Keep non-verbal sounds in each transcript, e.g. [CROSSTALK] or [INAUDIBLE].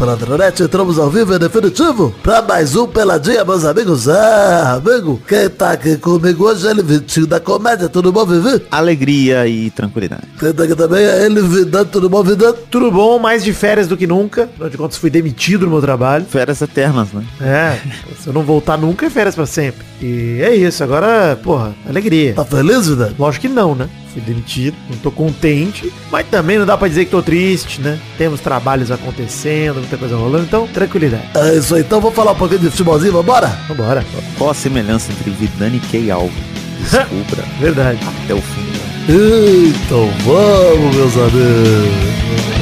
Peladronete, entramos ao vivo em definitivo para mais um Peladinha, meus amigos. É, amigo, quem tá aqui comigo hoje é ele, Vitinho da Comédia, tudo bom, Vivi? Alegria e tranquilidade. Quem tá aqui também é ele, Vidante, tudo bom, Vidante? Tudo bom, mais de férias do que nunca. Afinal de contas, fui demitido do meu trabalho. Férias eternas, né? É, se eu não voltar nunca, é férias pra sempre. E é isso, agora, porra, alegria. Tá feliz, Vidante? Lógico que não, né? Fui demitido, não tô contente, mas também não dá pra dizer que tô triste, né? Temos trabalhos acontecendo, muita coisa rolando, então tranquilidade. É isso aí, então vamos falar um pouquinho de futebolzinho, vambora? Vambora. Qual a semelhança entre Vidani e Key Alves? Descubra [LAUGHS] Verdade. até o fim. Então vamos, meus amigos.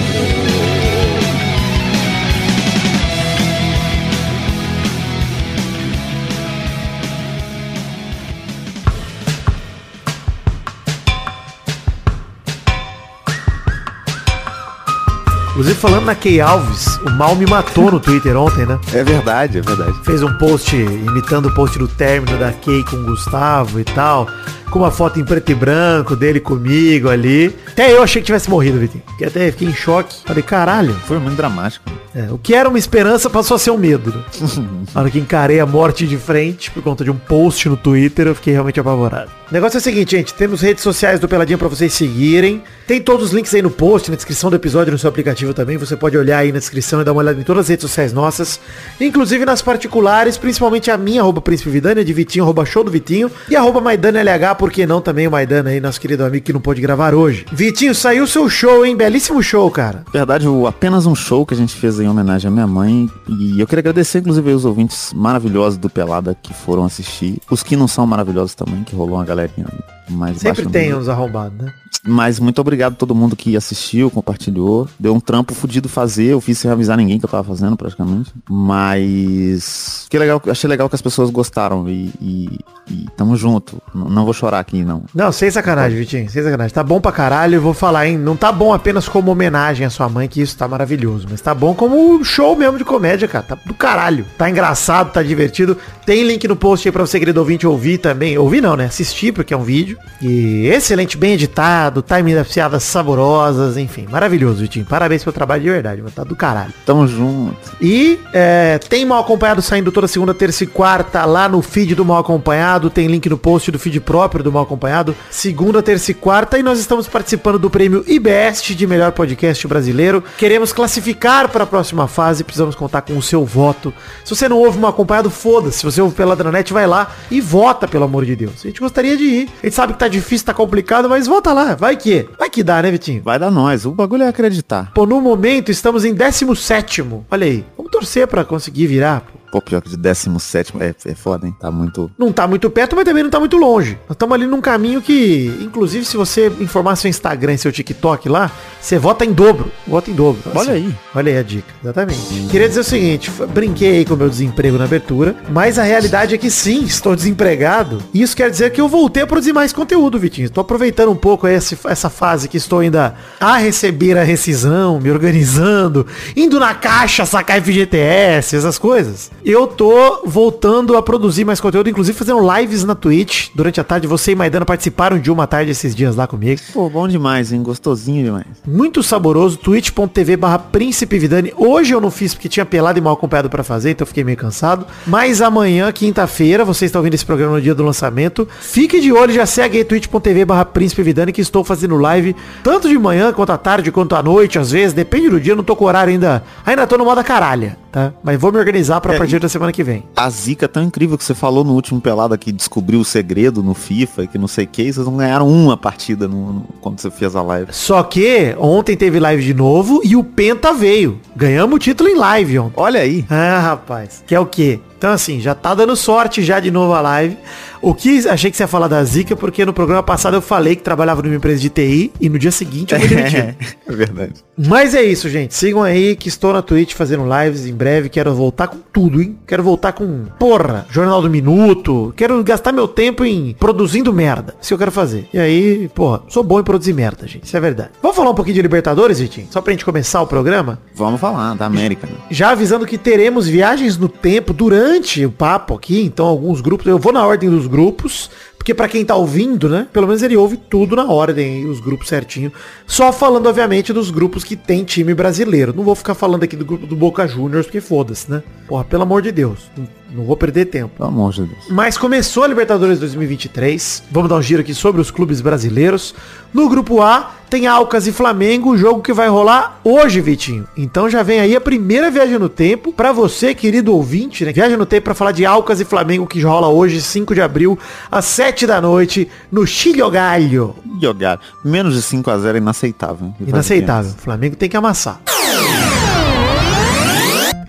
Inclusive, falando na Key Alves, o mal me matou no Twitter ontem, né? É verdade, é verdade. Fez um post imitando o post do término da Kay com o Gustavo e tal. Com uma foto em preto e branco dele comigo ali. Até eu achei que tivesse morrido, Vitinho. Fiquei até fiquei em choque. Falei, caralho. Foi muito dramático. É, o que era uma esperança passou a ser um medo. Né? [LAUGHS] Na hora que encarei a morte de frente por conta de um post no Twitter, eu fiquei realmente apavorado. O negócio é o seguinte, gente. Temos redes sociais do Peladinha pra vocês seguirem. Tem todos os links aí no post, na descrição do episódio, no seu aplicativo também. Você pode olhar aí na descrição e dar uma olhada em todas as redes sociais nossas. Inclusive nas particulares, principalmente a minha, arroba Príncipe Vidani, de Vitinho, arroba show do Vitinho. E arroba Maidana LH, por que não também o Maidana aí, nosso querido amigo que não pôde gravar hoje. Vitinho, saiu seu show, hein? Belíssimo show, cara. Verdade, o, apenas um show que a gente fez em homenagem à minha mãe. E eu queria agradecer, inclusive, os ouvintes maravilhosos do Pelada que foram assistir. Os que não são maravilhosos também, que rolou uma galerinha mais Sempre tem uns arrombados, né? Mas muito obrigado a todo mundo que assistiu, compartilhou. Deu um trampo fudido fazer. Eu fiz sem avisar ninguém que eu tava fazendo praticamente. Mas. Que legal, achei legal que as pessoas gostaram. E, e, e tamo junto. N- não vou chorar aqui, não. Não, sem sacanagem, Vitinho, sem sacanagem. Tá bom pra caralho, eu vou falar, hein? Não tá bom apenas como homenagem à sua mãe, que isso tá maravilhoso. Mas tá bom como show mesmo de comédia, cara. Tá do caralho. Tá engraçado, tá divertido. Tem link no post aí pra você, querido ouvinte, ouvir também. Ouvir não, né? Assistir, porque é um vídeo. E excelente, bem editado, timing das piadas saborosas, enfim. Maravilhoso, Vitinho. Parabéns pelo trabalho de verdade, mas tá do caralho. Tamo junto. E é, tem Mal Acompanhado saindo toda segunda, terça e quarta lá no feed do Mal Acompanhado. Tem link no post do feed próprio do Mal Acompanhado. Segunda, terça e quarta. E nós estamos participando do prêmio IBEST de melhor podcast brasileiro. Queremos classificar para a próxima fase. Precisamos contar com o seu voto. Se você não ouve Mal Acompanhado, foda-se. Se você ouve pela Dranet, vai lá e vota, pelo amor de Deus. A gente gostaria de ir. A gente sabe que tá difícil, tá complicado, mas vota lá. Vai que. Vai que dá, né, Vitinho? Vai dar nós. O bagulho é acreditar. Pô, no momento estamos em 17 Olha aí. Vamos torcer pra conseguir virar, pô. Pô, pior que de 17 é, é foda, hein? Tá muito. Não tá muito perto, mas também não tá muito longe. Nós estamos ali num caminho que, inclusive, se você informar seu Instagram e seu TikTok lá, você vota em dobro. Vota em dobro. Olha aí. Olha aí a dica. Exatamente. Queria dizer o seguinte, brinquei aí com o meu desemprego na abertura, mas a realidade é que sim, estou desempregado. E isso quer dizer que eu voltei a produzir mais conteúdo, Vitinho. Estou aproveitando um pouco esse- essa fase que estou ainda a receber a rescisão, me organizando, indo na caixa sacar FGTS, essas coisas. Eu tô voltando a produzir mais conteúdo, inclusive fazendo lives na Twitch durante a tarde. Você e Maidana participaram de uma tarde esses dias lá comigo. Pô, bom demais, hein? Gostosinho demais. Muito saboroso, twitch.tv barra Príncipe Vidani. Hoje eu não fiz porque tinha pelado e mal acompanhado pra fazer, então eu fiquei meio cansado. Mas amanhã, quinta-feira, você está ouvindo esse programa no dia do lançamento. Fique de olho, já segue aí twitch.tv barra Príncipe Vidani, que estou fazendo live tanto de manhã, quanto à tarde, quanto à noite, às vezes, depende do dia, eu não tô com horário ainda. Ainda tô no modo caralha, tá? Mas vou me organizar pra É, partir da semana que vem. A zica é tão incrível que você falou no último pelada que descobriu o segredo no FIFA e que não sei o que, vocês não ganharam uma partida no, no- quando você fez a live. Só que ontem teve live de novo e o Penta veio. Ganhamos o título em live ontem. Olha aí. Ah, rapaz. Que é o quê? Então, assim, já tá dando sorte já de novo a live. O que achei que você ia falar da Zica, porque no programa passado eu falei que trabalhava numa empresa de TI e no dia seguinte eu fui demitido. [LAUGHS] É verdade. Mas é isso, gente. Sigam aí que estou na Twitch fazendo lives em breve. Quero voltar com tudo, hein? Quero voltar com, porra, Jornal do Minuto. Quero gastar meu tempo em produzindo merda. Isso que eu quero fazer. E aí, porra, sou bom em produzir merda, gente. Isso é verdade. Vamos falar um pouquinho de Libertadores, Vitinho? Só pra gente começar o programa? Vamos falar da América, né? Já avisando que teremos viagens no tempo durante o papo aqui, então alguns grupos, eu vou na ordem dos grupos, Porque pra quem tá ouvindo, né? Pelo menos ele ouve tudo na ordem, os grupos certinho. Só falando, obviamente, dos grupos que tem time brasileiro. Não vou ficar falando aqui do grupo do Boca Juniors, porque foda-se, né? Porra, pelo amor de Deus. Não vou perder tempo. Pelo amor de Deus. Mas começou a Libertadores 2023. Vamos dar um giro aqui sobre os clubes brasileiros. No grupo A tem Alcas e Flamengo, jogo que vai rolar hoje, Vitinho. Então já vem aí a primeira viagem no tempo para você, querido ouvinte, né? Viagem no tempo para falar de Alcas e Flamengo que rola hoje, 5 de abril, às 7 da noite, no Chilhogalho. Jogar. Menos de 5 a 0 é inaceitável. Inaceitável. O Flamengo tem que amassar.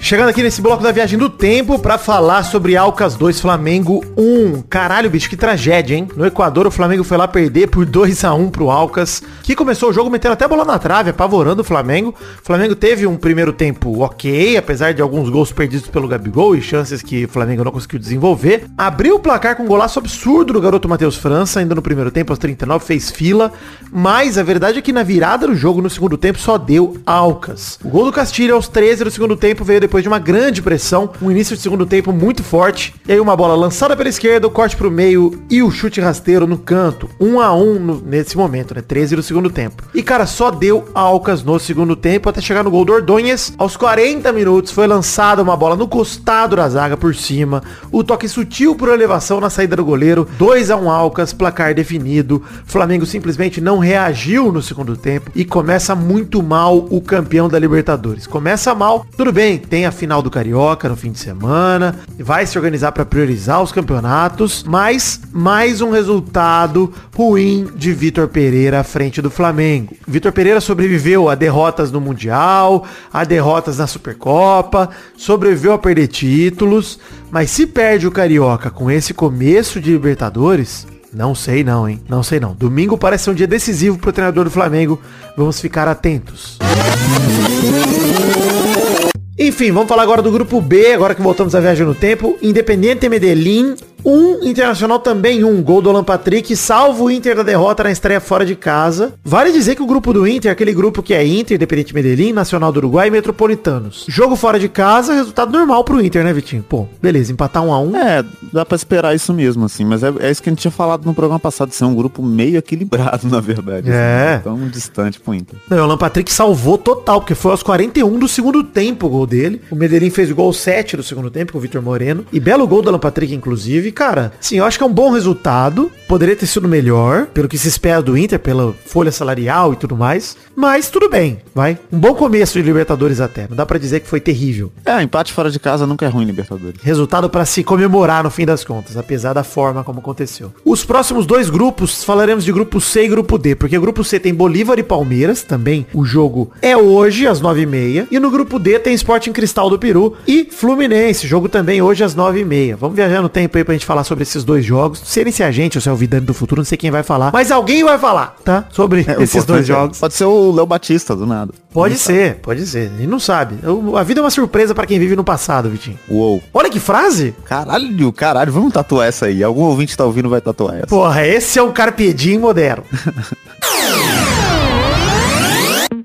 Chegando aqui nesse bloco da viagem do tempo pra falar sobre Alcas 2 Flamengo 1. Caralho, bicho, que tragédia, hein? No Equador o Flamengo foi lá perder por 2 a 1 pro Alcas, que começou o jogo metendo até bola na trave, apavorando o Flamengo. O Flamengo teve um primeiro tempo ok, apesar de alguns gols perdidos pelo Gabigol e chances que o Flamengo não conseguiu desenvolver. Abriu o placar com um golaço absurdo do garoto Matheus França, ainda no primeiro tempo, aos 39, fez fila. Mas a verdade é que na virada do jogo, no segundo tempo, só deu Alcas. O gol do Castilho aos 13 do segundo tempo veio depois de uma grande pressão, um início de segundo tempo muito forte. E aí uma bola lançada pela esquerda, o corte pro meio e o chute rasteiro no canto. 1 a 1 no- nesse momento, né? 13 do segundo tempo. E cara, só deu Alcas no segundo tempo até chegar no gol do Ordonhas. Aos 40 minutos foi lançada uma bola no costado da zaga por cima. O toque sutil por elevação na saída do goleiro. 2 a 1 Alcas, placar definido. Flamengo simplesmente não reagiu no segundo tempo e começa muito mal o campeão da Libertadores. Começa mal, tudo bem, tem a final do Carioca no fim de semana, vai se organizar para priorizar os campeonatos, mas mais um resultado ruim de Vitor Pereira à frente do Flamengo. Vitor Pereira sobreviveu a derrotas no Mundial, a derrotas na Supercopa, sobreviveu a perder títulos, mas se perde o Carioca com esse começo de Libertadores, não sei não, hein? Não sei não. Domingo parece ser um dia decisivo pro treinador do Flamengo. Vamos ficar atentos. Enfim, vamos falar agora do grupo B, agora que voltamos à viagem no tempo. Independente Medellín, um Internacional também um gol do Alan Patrick, salvo o Inter da derrota na estreia fora de casa. Vale dizer que o grupo do Inter é aquele grupo que é Inter, Independente Medellín, Nacional do Uruguai e Metropolitanos. Jogo fora de casa, resultado normal pro Inter, né, Vitinho? Pô, beleza, empatar um a um. É, dá pra esperar isso mesmo, assim. Mas é, é isso que a gente tinha falado no programa passado, de ser um grupo meio equilibrado, [LAUGHS] na verdade. É. Assim, tão distante pro Inter. Não, o Alan Patrick salvou total, porque foi aos 41 do segundo tempo o gol dele. O Medellín fez o gol 7 do segundo tempo com o Vitor Moreno. E belo gol do Alan Patrick, inclusive. Cara, sim, eu acho que é um bom resultado. Poderia ter sido melhor, pelo que se espera do Inter, pela folha salarial e tudo mais. Mas tudo bem, vai. Um bom começo de Libertadores até. Não dá pra dizer que foi terrível. É, empate fora de casa nunca é ruim, Libertadores. Resultado para se comemorar no fim das contas, apesar da forma como aconteceu. Os próximos dois grupos, falaremos de grupo C e grupo D, porque o grupo C tem Bolívar e Palmeiras, também o jogo é hoje às 9h30, e no grupo D tem Sporting Cristal do Peru e Fluminense, jogo também hoje às 9h30. Vamos viajar no tempo aí pra gente falar sobre esses dois jogos. Não sei nem se é a gente ou se é o Vidani do futuro, não sei quem vai falar, mas alguém vai falar, tá? Sobre [LAUGHS] É, esses dois é- jogos. Pode ser o Léo Batista, do nada. Pode Não ser, pode ser. Gente não sabe. Eu- A vida é uma surpresa pra quem vive no passado, Vitinho. sabe. Uou. Olha que frase! Caralho, caralho, vamos tatuar essa aí. Algum ouvinte tá ouvindo vai tatuar essa. Porra, esse é o Carpe Diem moderno. [LAUGHS]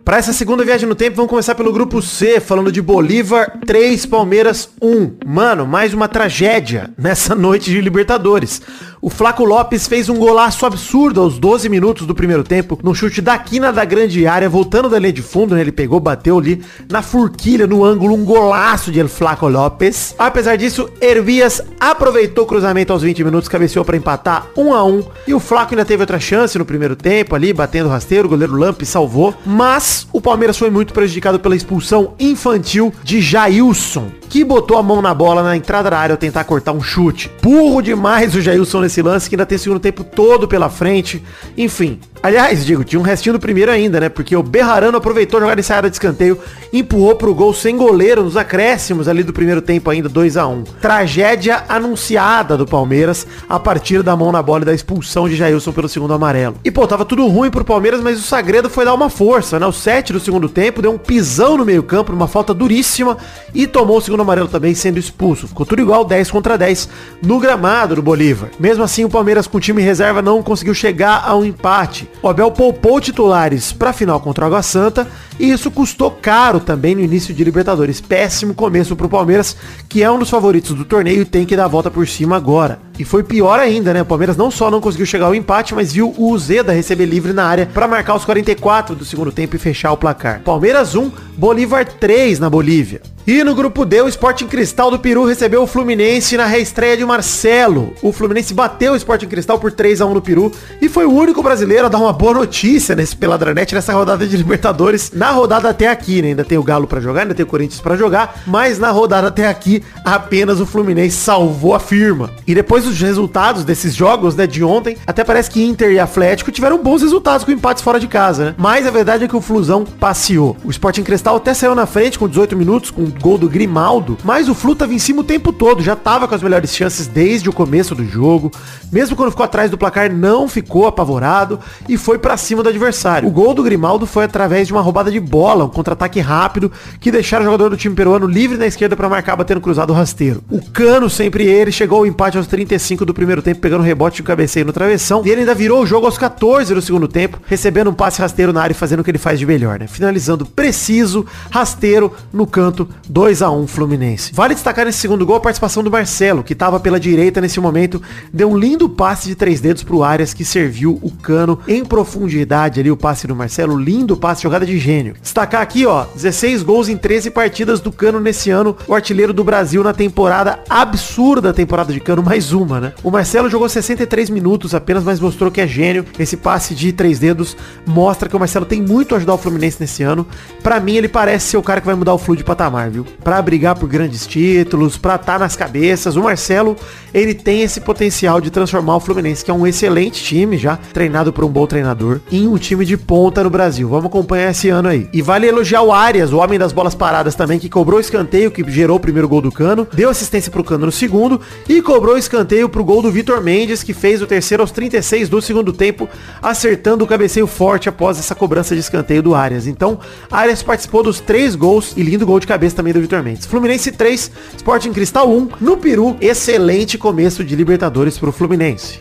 Pra essa segunda viagem no tempo, vamos começar pelo grupo C, falando de Bolívar 3, Palmeiras 1. Mano, mais uma tragédia nessa [LAUGHS] noite de Libertadores. O Flaco Lopes fez um golaço absurdo aos 12 minutos do primeiro tempo, num chute da quina da grande área, voltando da linha de fundo, né? Ele pegou, bateu ali na furquilha, no ângulo, um golaço de El Flaco Lopes. Apesar disso, Herbias aproveitou o cruzamento aos 20 minutos, cabeceou pra empatar 1 a 1 E o Flaco ainda teve outra chance no primeiro tempo ali, batendo rasteiro, o goleiro Lamp salvou. Mas o Palmeiras foi muito prejudicado pela expulsão infantil de Jailson, que botou a mão na bola na entrada da área ao tentar cortar um chute. Burro demais o Jailson nesse lance, que ainda tem segundo tempo todo pela frente. Enfim. Aliás, digo, tinha um restinho do primeiro ainda, né? Porque o Berrarano aproveitou a jogada de saída de escanteio, empurrou pro gol sem goleiro nos acréscimos ali do primeiro tempo ainda, 2 a 1 Tragédia anunciada do Palmeiras a partir da mão na bola e da expulsão de Jailson pelo segundo amarelo. E pô, tava tudo ruim pro Palmeiras, mas o Sagredo foi dar uma força, né? O 7 do segundo tempo deu um pisão no meio campo, numa falta duríssima e tomou o segundo amarelo também sendo expulso. Ficou tudo igual, 10 contra 10 no gramado do Bolívar. Mesmo assim, o Palmeiras com time reserva não conseguiu chegar a um empate. O Abel poupou titulares pra final contra o Água Santa e isso custou caro também no início de Libertadores. Péssimo começo pro Palmeiras, que é um dos favoritos do torneio e tem que dar a volta por cima agora. E foi pior ainda, né? O Palmeiras não só não conseguiu chegar ao empate, mas viu o Zeda receber livre na área para marcar os 44 do segundo tempo e fechar o placar. Palmeiras 1, Bolívar 3 na Bolívia. E no grupo D, o Sporting Cristal do Peru recebeu o Fluminense na reestreia de Marcelo. O Fluminense bateu o Sporting Cristal por 3 a 1 no Peru e foi o único brasileiro a dar uma boa notícia nesse Peladranet nessa rodada de Libertadores. Na rodada até aqui, né? Ainda tem o Galo para jogar, ainda tem o Corinthians para jogar, mas na rodada até aqui apenas o Fluminense salvou a firma. E depois dos resultados desses jogos, né, de ontem, até parece que Inter e Atlético tiveram bons resultados com empates fora de casa, né? Mas a verdade é que o Flusão passeou. O Sporting Cristal até saiu na frente com 18 minutos com gol do Grimaldo, mas o Flu tava em cima o tempo todo, já tava com as melhores chances desde o começo do jogo. Mesmo quando ficou atrás do placar, não ficou apavorado e foi para cima do adversário. O gol do Grimaldo foi através de uma roubada de bola, um contra-ataque rápido que deixaram o jogador do time peruano livre na esquerda para marcar batendo cruzado rasteiro. O Cano, sempre ele, chegou ao empate aos 35 do primeiro tempo, pegando rebote de cabeceio no travessão. E ele ainda virou o jogo aos 14 do segundo tempo, recebendo um passe rasteiro na área e fazendo o que ele faz de melhor, né? Finalizando preciso, rasteiro no canto 2 a 1 Fluminense. Vale destacar nesse segundo gol a participação do Marcelo, que estava pela direita nesse momento, deu um lindo passe de três dedos pro Arias, que serviu o cano em profundidade ali, o passe do Marcelo, lindo passe, jogada de gênio. Destacar aqui, ó, 16 gols em 13 partidas do cano nesse ano, o artilheiro do Brasil na temporada absurda temporada de cano, mais uma, né? O Marcelo jogou 63 minutos apenas, mas mostrou que é gênio. Esse passe de três dedos mostra que o Marcelo tem muito a ajudar o Fluminense nesse ano. Para mim, ele parece ser o cara que vai mudar o Flu de patamar, viu? Pra brigar por grandes títulos, pra estar tá nas cabeças. O Marcelo, ele tem esse potencial de transformar o Fluminense, que é um excelente time já, treinado por um bom treinador, em um time de ponta no Brasil. Vamos acompanhar esse ano aí. E vale elogiar o Arias, o homem das bolas paradas também, que cobrou escanteio, que gerou o primeiro gol do Cano, deu assistência pro Cano no segundo e cobrou o escanteio pro gol do Vitor Mendes, que fez o terceiro aos 36 do segundo tempo, acertando o cabeceio forte após essa cobrança de escanteio do Arias. Então, Arias participou dos três gols e lindo gol de cabeça também do Vitor Mendes. Fluminense 3, Sporting Cristal 1. No Peru, excelente começo de Libertadores pro Fluminense.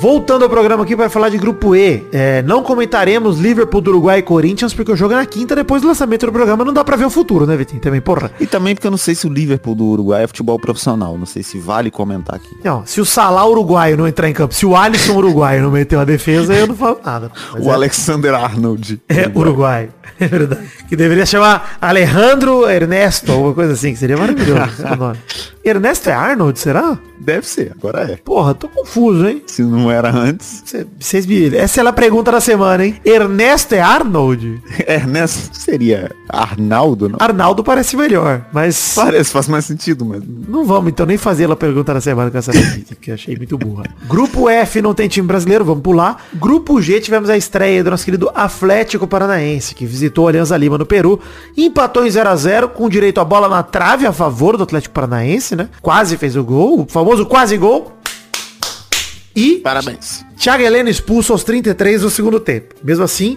Voltando ao programa aqui para falar de grupo E, é, não comentaremos Liverpool do Uruguai e Corinthians porque o jogo é na quinta depois do lançamento do programa, não dá para ver o futuro, né, Vitinho? Também, porra. E também porque eu não sei se o Liverpool do Uruguai é futebol profissional, não sei se vale comentar aqui. Não, se o Salah uruguaio não entrar em campo, se o Alisson uruguaio não meteu a defesa, eu não falo nada. O é... Alexander Arnold. É, uruguai. [LAUGHS] É verdade. Que deveria chamar Alejandro Ernesto, alguma coisa assim, que seria maravilhoso [LAUGHS] o nome. Ernesto é Arnold, será? Deve ser, agora é. Porra, tô confuso, hein? Se não era antes. Vocês me... Essa é a pergunta da semana, hein? Ernesto é Arnold? [LAUGHS] Ernesto seria Arnaldo, não? Arnaldo parece melhor, mas... Parece, faz mais sentido, mas... Não vamos, então, nem fazer a pergunta da semana com essa notícia, que achei muito burra. Grupo F não tem time brasileiro, vamos pular. Grupo G tivemos a estreia do nosso querido Atlético Paranaense, que visitou a Alianza Lima no Peru, empatou em 0 a 0 com direito a bola na trave a favor do Atlético Paranaense, né? Quase fez o gol, o famoso quase gol. E parabéns. Thiago Heleno expulso aos 33 do segundo tempo. Mesmo assim,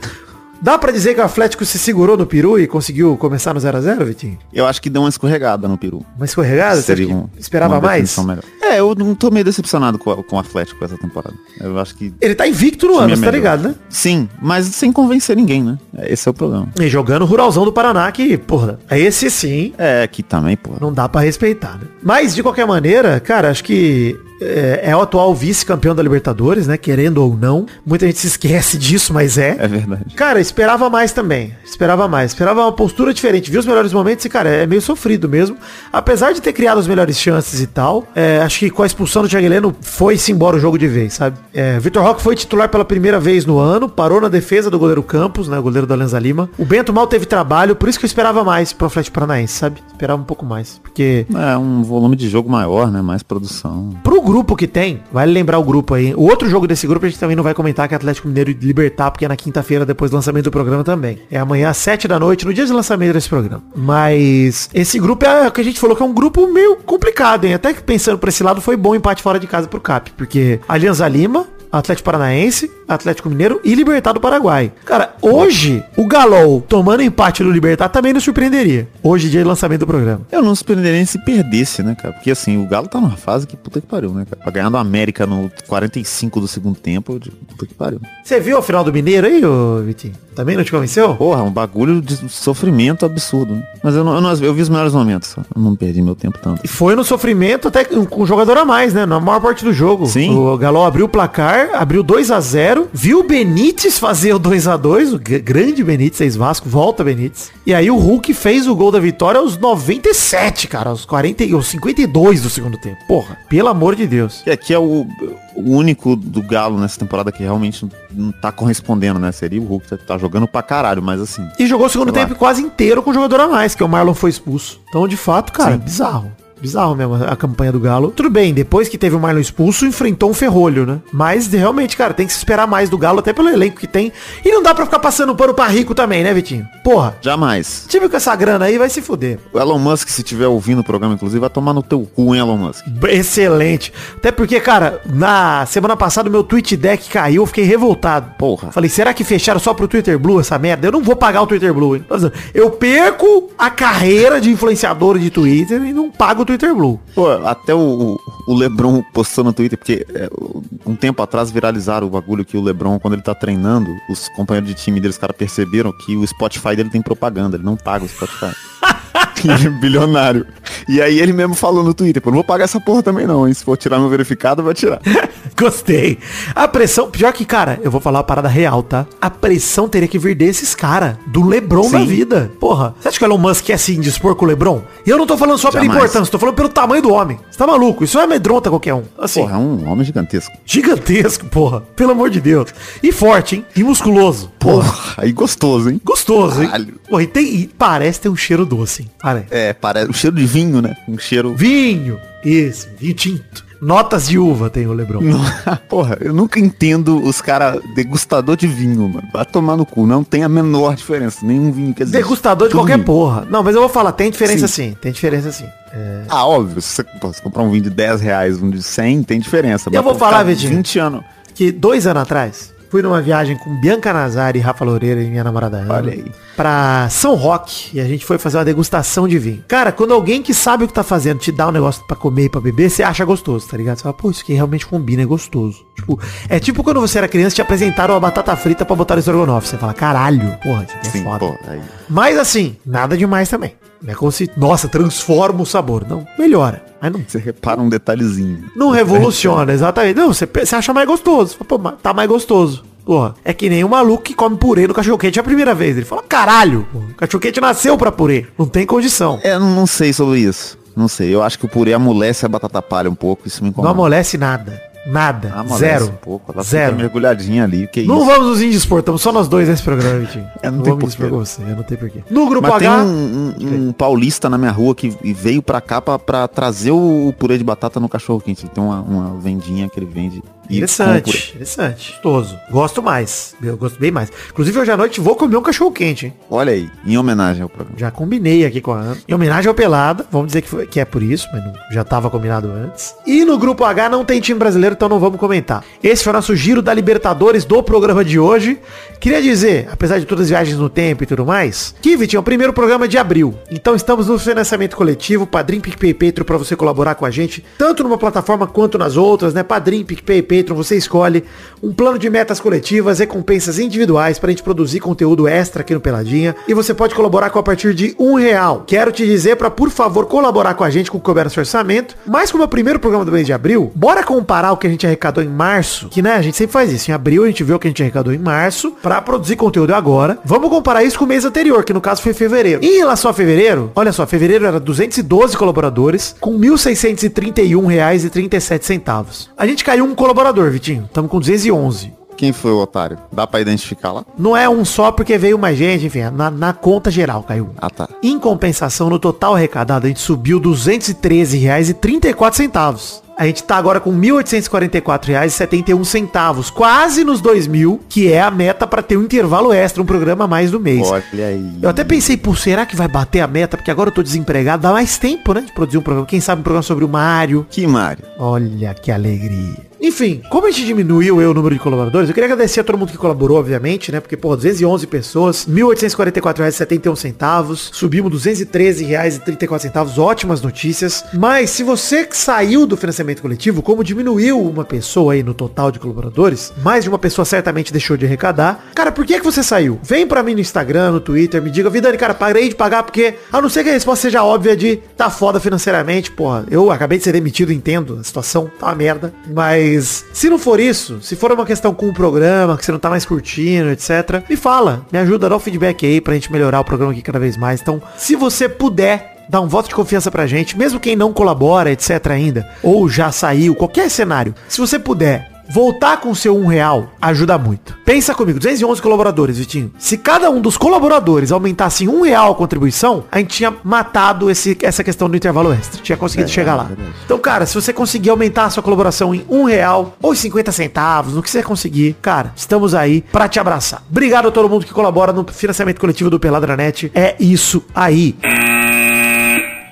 Dá pra dizer que o Atlético se segurou no Peru e conseguiu começar no 0x0, Vitinho? Eu acho que deu uma escorregada no Peru. Uma escorregada? Seria um, esperava mais? Melhor. É, eu não tô meio decepcionado com, com o Atlético essa temporada. Eu acho que... Ele tá invicto no ano, é tá ligado, né? Sim, mas sem convencer ninguém, né? Esse é o problema. E jogando o Ruralzão do Paraná, que, porra, é esse sim. É, que também, porra. Não dá pra respeitar, né? Mas, de qualquer maneira, cara, acho que é, é, o atual vice-campeão da Libertadores, né? Querendo ou não. Muita gente se esquece disso, mas é. É verdade. Cara, esperava mais também. Esperava mais. Esperava uma postura diferente. Viu os melhores momentos e, cara, é meio sofrido mesmo. Apesar de ter criado as melhores chances e tal, é, acho que com a expulsão do Thiago Heleno foi-se embora o jogo de vez, sabe? É, Vitor Roque foi titular pela primeira vez no ano, parou na defesa do goleiro Campos, né? O goleiro da Lenza Lima. O Bento mal teve trabalho, por isso que eu esperava mais pro Atlético Paranaense, sabe? Esperava um pouco mais. Porque. É um volume de jogo maior, né? Mais produção. Pro grupo que tem, vale lembrar o grupo aí. O outro jogo desse grupo a gente também não vai comentar, que é Atlético Mineiro e Libertar, porque é na quinta-feira depois do lançamento do programa também. É amanhã às sete da noite, no dia de lançamento desse programa. Mas esse grupo é o que a gente falou que é um grupo meio complicado, hein? Até que pensando por esse lado foi bom empate fora de casa pro CAP, porque Alianza Lima, Atlético Paranaense, Atlético Mineiro e Libertad do Paraguai. Cara, hoje, o Galol tomando empate no Libertad também nos surpreenderia. Hoje, dia de lançamento do programa. Eu não surpreenderia se perdesse, né, cara? Porque assim, o Galo tá numa fase que puta que pariu, né, cara? Pra ganhar do América no 45 do segundo tempo, digo, puta que pariu. Você viu o final do Mineiro aí, ô Vitinho? Também não te convenceu? Porra, um bagulho de sofrimento absurdo. Né? Mas eu, não, eu, não, eu vi os melhores momentos, só. Eu não perdi meu tempo tanto. E foi no sofrimento até com um jogador a mais, né? Na maior parte do jogo. Sim. O Galo abriu o placar, abriu 2 a 0 viu o Benítez fazer o 2 a 2 o grande Benítez, ex Vasco, volta Benítez. E aí o Hulk fez o gol da vitória aos 97, cara, aos 40, aos 52 do segundo tempo. Porra, pelo amor de Deus. E aqui é o, o único do Galo nessa temporada que realmente não tá correspondendo, né? Seria o Hulk, tá, tá jogando pra caralho, mas assim. E jogou o segundo tempo lá. quase inteiro com o jogador a mais, que é o Marlon foi expulso. Então, de fato, cara, Sim. bizarro. Bizarro mesmo a campanha do Galo. Tudo bem, depois que teve o Marlon expulso, enfrentou um ferrolho, né? Mas realmente, cara, tem que se esperar mais do Galo, até pelo elenco que tem. E não dá pra ficar passando pano pra rico também, né, Vitinho? Porra. Jamais. Time com essa grana aí vai se fuder. O Elon Musk, se tiver ouvindo o programa, inclusive, vai tomar no teu cu, hein, Elon Musk? Excelente. Até porque, cara, na semana passada o meu tweet deck caiu, eu fiquei revoltado. Porra. Falei, será que fecharam só pro Twitter Blue essa merda? Eu não vou pagar o Twitter Blue, hein? Eu perco a carreira de influenciador de Twitter e não pago o Twitter Blue. Pô, até o, o Lebron postou no Twitter, porque é, um tempo atrás viralizaram o bagulho que o Lebron, quando ele tá treinando, os companheiros de time deles, cara, perceberam que o Spotify dele tem propaganda, ele não paga o Spotify. [LAUGHS] é [LAUGHS] bilionário. E aí ele mesmo falou no Twitter, pô, não vou pagar essa porra também não, hein? Se for tirar meu verificado, vai tirar. [LAUGHS] Gostei. A pressão, pior que, cara, eu vou falar uma parada real, tá? A pressão teria que vir desses cara, do Lebron Sim. da vida. Porra, você acha que o Elon Musk quer se indispor com o Lebron? E eu não tô falando só Jamais. pela importância, tô falando pelo tamanho do homem. Você tá maluco? Isso é amedronta qualquer um. Assim. Porra, é um homem gigantesco. Gigantesco, porra. Pelo amor de Deus. E forte, hein? E musculoso. Porra, porra. e gostoso, hein? Gostoso, hein? Porra, e, tem, e parece ter um cheiro doce, hein? Parece. É, parece. O cheiro de vinho, né? Um cheiro... Vinho. Isso, vinho tinto. Notas de uva tem o Lebron. [LAUGHS] Porra, eu nunca entendo os caras degustador de vinho, mano. Vai tomar no cu. Não tem a menor diferença. Nenhum vinho que existe. Degustador de qualquer vinho. porra. Não, mas eu vou falar, tem diferença sim. sim tem diferença sim. É... Ah, óbvio. Se você, comprar um vinho de 10 reais, um de 100, tem diferença. Eu vou falar, Vitinho. 20 anos. Que dois anos atrás, Fui numa viagem com Bianca Nazari e Rafa Loureira e minha namorada Ana. Olha aí. Pra São Roque. E a gente foi fazer uma degustação de vinho. Cara, quando alguém que sabe o que tá fazendo te dá um negócio pra comer e pra beber, você acha gostoso, tá ligado? Você fala, pô, isso aqui realmente combina, é gostoso. Tipo, é tipo quando você era criança te apresentaram uma batata frita pra botar no estrogonofe. Você fala, caralho, porra, isso aqui é Sim, foda. Pô, Mas assim, nada demais também. Não é como se, nossa, transforma o sabor. Não, melhora. Mas não. Você repara um detalhezinho. Não revoluciona, exatamente. Não, você, você acha mais gostoso. Pô, tá mais gostoso. Porra, é que nem um maluco que come purê no cachorro quente a primeira vez. Ele fala, caralho, o cachorro quente nasceu pra purê. Não tem condição. É, não sei sobre isso. Não sei. Eu acho que o purê amolece a batata palha um pouco. Isso me incomoda. Não amolece nada. Nada. Ah, Zero. Um pouco, ela Zero. mergulhadinha ali. Que não isso? vamos nos indispor, estamos só nós dois nesse programa, [LAUGHS] Vitinho. É, não, não indispor com você, eu não tenho porquê. No grupo Mas H. Tem um, um, um, paulista na minha rua que veio pra cá pra, pra trazer o purê de batata no cachorro quente. Ele tem uma, uma vendinha que ele vende. Interessante, interessante. Gostoso. Gosto mais. Eu gosto bem mais. Inclusive, hoje à noite vou comer um cachorro quente, hein? Olha aí, em homenagem ao programa. Já combinei aqui com a Ana. Em homenagem ao Pelada. Vamos dizer que, foi, que é por isso, mas não, já tava combinado antes. E no grupo H não tem time brasileiro, então não vamos comentar. Esse foi o nosso giro da Libertadores do programa de hoje. Queria dizer, apesar de todas as viagens no tempo e tudo mais, que, Vitinho, é o primeiro programa de abril. Então estamos no financiamento coletivo, Padrim, PicPay, Patreon, pra você colaborar com a gente, tanto numa plataforma quanto nas outras, né? Padrim, PicPay, Patreon Patreon você escolhe um plano de metas coletivas, recompensas individuais pra gente produzir conteúdo extra aqui no Peladinha. E você pode colaborar com a partir de um real. Quero te dizer para por favor colaborar com a gente com o que couber no seu orçamento. Mas como é o primeiro programa do mês de abril, bora comparar o que a gente arrecadou em março, que né, a gente sempre faz isso. Em abril a gente vê o que a gente arrecadou em março para produzir conteúdo agora. Vamos comparar isso com o mês anterior, que no caso foi fevereiro. Em relação a fevereiro, olha só, fevereiro era 212 colaboradores com R$ 1.631,37. A gente caiu um colaborador colaborador, Vitinho. Estamos com 211. Quem foi o otário? Dá pra identificar lá? Não é um só porque veio mais gente, enfim, na, na conta geral caiu. Ah, tá. Em compensação, no total arrecadado, a gente subiu R$ 213,34. A gente tá agora com R$ 1.844,71, quase nos 2.000, que é a meta para ter um intervalo extra, um programa a mais do mês. Olha aí. Eu até pensei, pô, será que vai bater a meta? Porque agora eu tô desempregado, dá mais tempo, né, de produzir um programa. Quem sabe um programa sobre o Mário. Que Mário? Olha que alegria. Enfim, como a gente diminuiu o número de colaboradores, eu queria agradecer a todo mundo que colaborou, obviamente, né? Porque, pô, 211 pessoas, R$ 1.844,71 subimos R$ 213,34 ótimas notícias. Mas se você saiu do financiamento coletivo, como diminuiu uma pessoa aí no total de colaboradores, mais de uma pessoa certamente deixou de arrecadar. Cara, por que que você saiu? Vem pra mim no Instagram, no Twitter, me diga, Vidani, cara, parei de pagar porque, a não ser que a resposta seja óbvia de tá foda financeiramente, porra, eu acabei de ser demitido, entendo, a situação tá uma merda, mas se não for isso, se for uma questão com o programa, que você não tá mais curtindo, etc, me fala, me ajuda, dá um feedback aí pra gente melhorar o programa aqui cada vez mais. Então, se você puder dá um voto de confiança pra gente, mesmo quem não colabora, etc ainda, ou já saiu, qualquer cenário. Se você puder voltar com o seu um real, ajuda muito. Pensa comigo, 211 colaboradores, Vitinho. Se cada um dos colaboradores aumentasse em um real a contribuição, a gente tinha matado esse, essa questão do intervalo extra. Tinha conseguido É, chegar é lá. verdade. Então, cara, se você conseguir aumentar a sua colaboração em um real ou em 50 centavos, no que você conseguir, cara, estamos aí pra te abraçar. Obrigado a todo mundo que colabora no financiamento coletivo do Peladranet. É isso aí.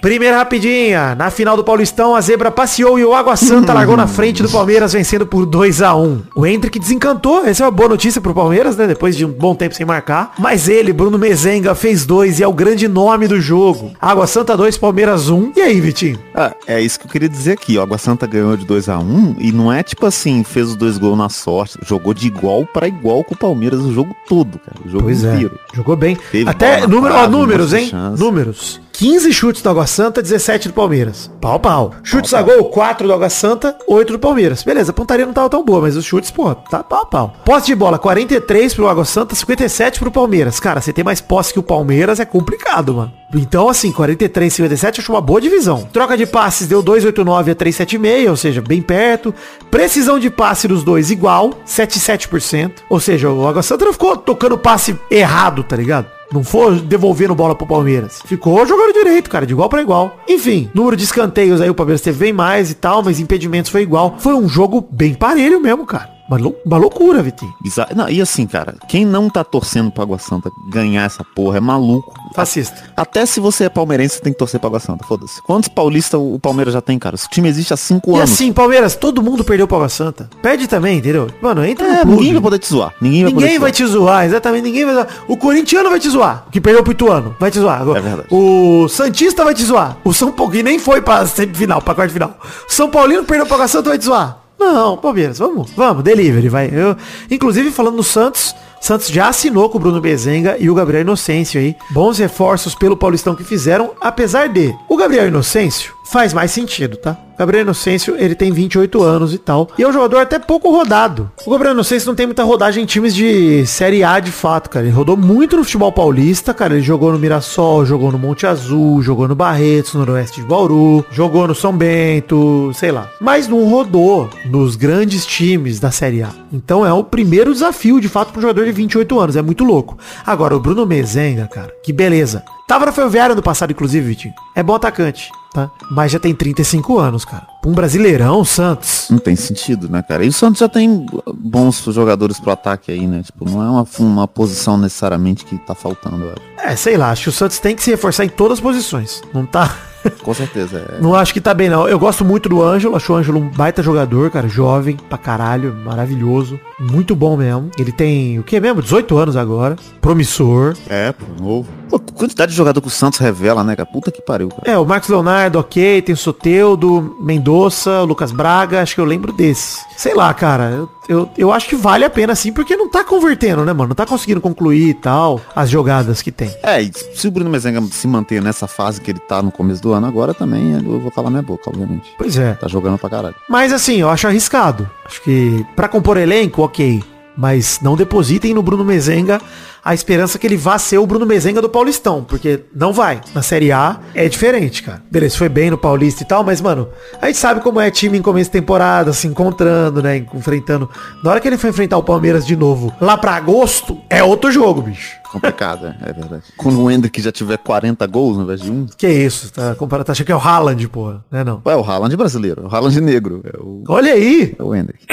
Primeira rapidinha, na final do Paulistão, a zebra passeou e o Água Santa largou na frente do Palmeiras, vencendo por 2 a 1 O Hendrick desencantou, essa é uma boa notícia pro Palmeiras, né? Depois de um bom tempo sem marcar. Mas ele, Bruno Mezenga, fez dois e é o grande nome do jogo. Água Santa 2, Palmeiras 1. E aí, Vitinho? Ah, é isso que eu queria dizer aqui. O Água Santa ganhou de 2 a 1 e não é tipo assim, fez os dois gols na sorte. Jogou de igual pra igual com o Palmeiras o jogo todo, cara. O jogo Pois é. inteiro. Jogou bem. Teve Até número, ó, números, hein? chance. Números. 15 chutes do Água Santa, 17 do Palmeiras. Pau, pau. Chutes a gol, 4 do Água Santa, 8 do Palmeiras. Beleza, a pontaria não tava tão boa, mas os chutes, pô, tá pau, pau. Posse de bola, 43 pro Água Santa, 57 pro Palmeiras. Cara, você tem mais posse que o Palmeiras é complicado, mano. Então, assim, 43 57 acho uma boa divisão. Troca de passes deu 289 a 376, ou seja, bem perto. Precisão de passe dos dois igual, 77%. Ou seja, o Água Santa não ficou tocando passe errado, tá ligado? Não for devolvendo bola pro Palmeiras. Ficou jogando direito, cara, de igual pra igual. Enfim, número de escanteios aí o Palmeiras teve bem mais e tal, mas impedimentos foi igual. Foi um jogo bem parelho mesmo, cara. Uma, lou- uma loucura, Vitinho. Bizarro. Não, e assim, cara, quem não tá torcendo pro Água Santa ganhar essa porra é maluco. Fascista. Até se você é palmeirense, você tem que torcer pra Água Santa, foda-se. Quantos paulistas o Palmeiras já tem, cara? Esse time existe há cinco E anos. assim, Palmeiras, todo mundo perdeu pro Água Santa. Perde também, entendeu? Mano, entra é, no clube. ninguém vai poder te zoar. Ninguém vai Ninguém vai te zoar, exatamente, ninguém vai zoar. O corintiano vai te zoar, o que perdeu pro Ituano, vai te zoar. Agora, É verdade. O Santista vai te zoar. O São Paulo, que nem foi pra semifinal, pra quarta final. O São Paulino perdeu pro Água Santa, vai te zoar. Não, Palmeiras, vamos, vamos, delivery, vai. Eu, inclusive, falando no Santos, Santos já assinou com o Bruno Bezenga e o Gabriel Inocêncio aí. Bons reforços pelo Paulistão que fizeram, apesar de o Gabriel Inocêncio faz mais sentido, tá? Gabriel Inocêncio, ele tem 28 anos e tal. E é um jogador até pouco rodado. O Gabriel Inocêncio não tem muita rodagem em times de Série A de fato, cara. Ele rodou muito no futebol paulista, cara. Ele jogou no Mirassol, jogou no Monte Azul, jogou no Barretos, no Noroeste de Bauru, jogou no São Bento, sei lá. Mas não rodou nos grandes times da Série A. Então é o primeiro desafio, de fato, para um jogador de 28 anos. É muito louco. Agora, o Bruno Mezenga, cara, que beleza. Tava na Ferroviária no passado, inclusive, Vitinho. É bom atacante, tá? Mas já tem 35 anos, cara. Um brasileirão, Santos. Não tem sentido, né, cara? E o Santos já tem bons jogadores pro ataque aí, né? Tipo, não é uma, uma posição necessariamente que tá faltando, acho. É, sei lá, acho que o Santos tem que se reforçar em todas as posições. Não tá. [LAUGHS] Com certeza. É. Não acho que tá bem, não. Eu gosto muito do Ângelo. Acho o Ângelo um baita jogador, cara. Jovem pra caralho. Maravilhoso. Muito bom mesmo. Ele tem, o que mesmo? 18 anos agora. Promissor. É, pô, novo. Pô, quantidade de jogador que o Santos revela, né, cara? Puta que pariu, cara. É, o Marcos Leonardo, ok. Tem o Soteudo, Mendonça, o Lucas Braga. Acho que eu lembro desse. Sei lá, cara. Eu, eu, eu acho que vale a pena, sim, porque não tá convertendo, né, mano? Não tá conseguindo concluir e tal as jogadas que tem. É, e se o Bruno Mezenga se manter nessa fase que ele tá no começo do ano agora também, eu vou calar minha boca, obviamente. Pois é. Tá jogando pra caralho. Mas assim, eu acho arriscado. Acho que pra compor elenco, ok. Mas não depositem no Bruno Mezenga a esperança que ele vá ser o Bruno Mezenga do Paulistão. Porque não vai. Na Série A é diferente, cara. Beleza, foi bem no Paulista e tal, mas, mano, a gente sabe como é time em começo de temporada, se encontrando, né? Enfrentando. Na hora que ele for enfrentar o Palmeiras de novo, lá pra agosto, é outro jogo, bicho. Complicado, é, é verdade. Quando o Hendrick já tiver 40 gols ao invés de um. Que isso, tá? Comparado, tá achando que é o Haaland, porra. Né, não? É o Haaland brasileiro, é o Haaland negro, é o, Olha aí! é o Hendrick.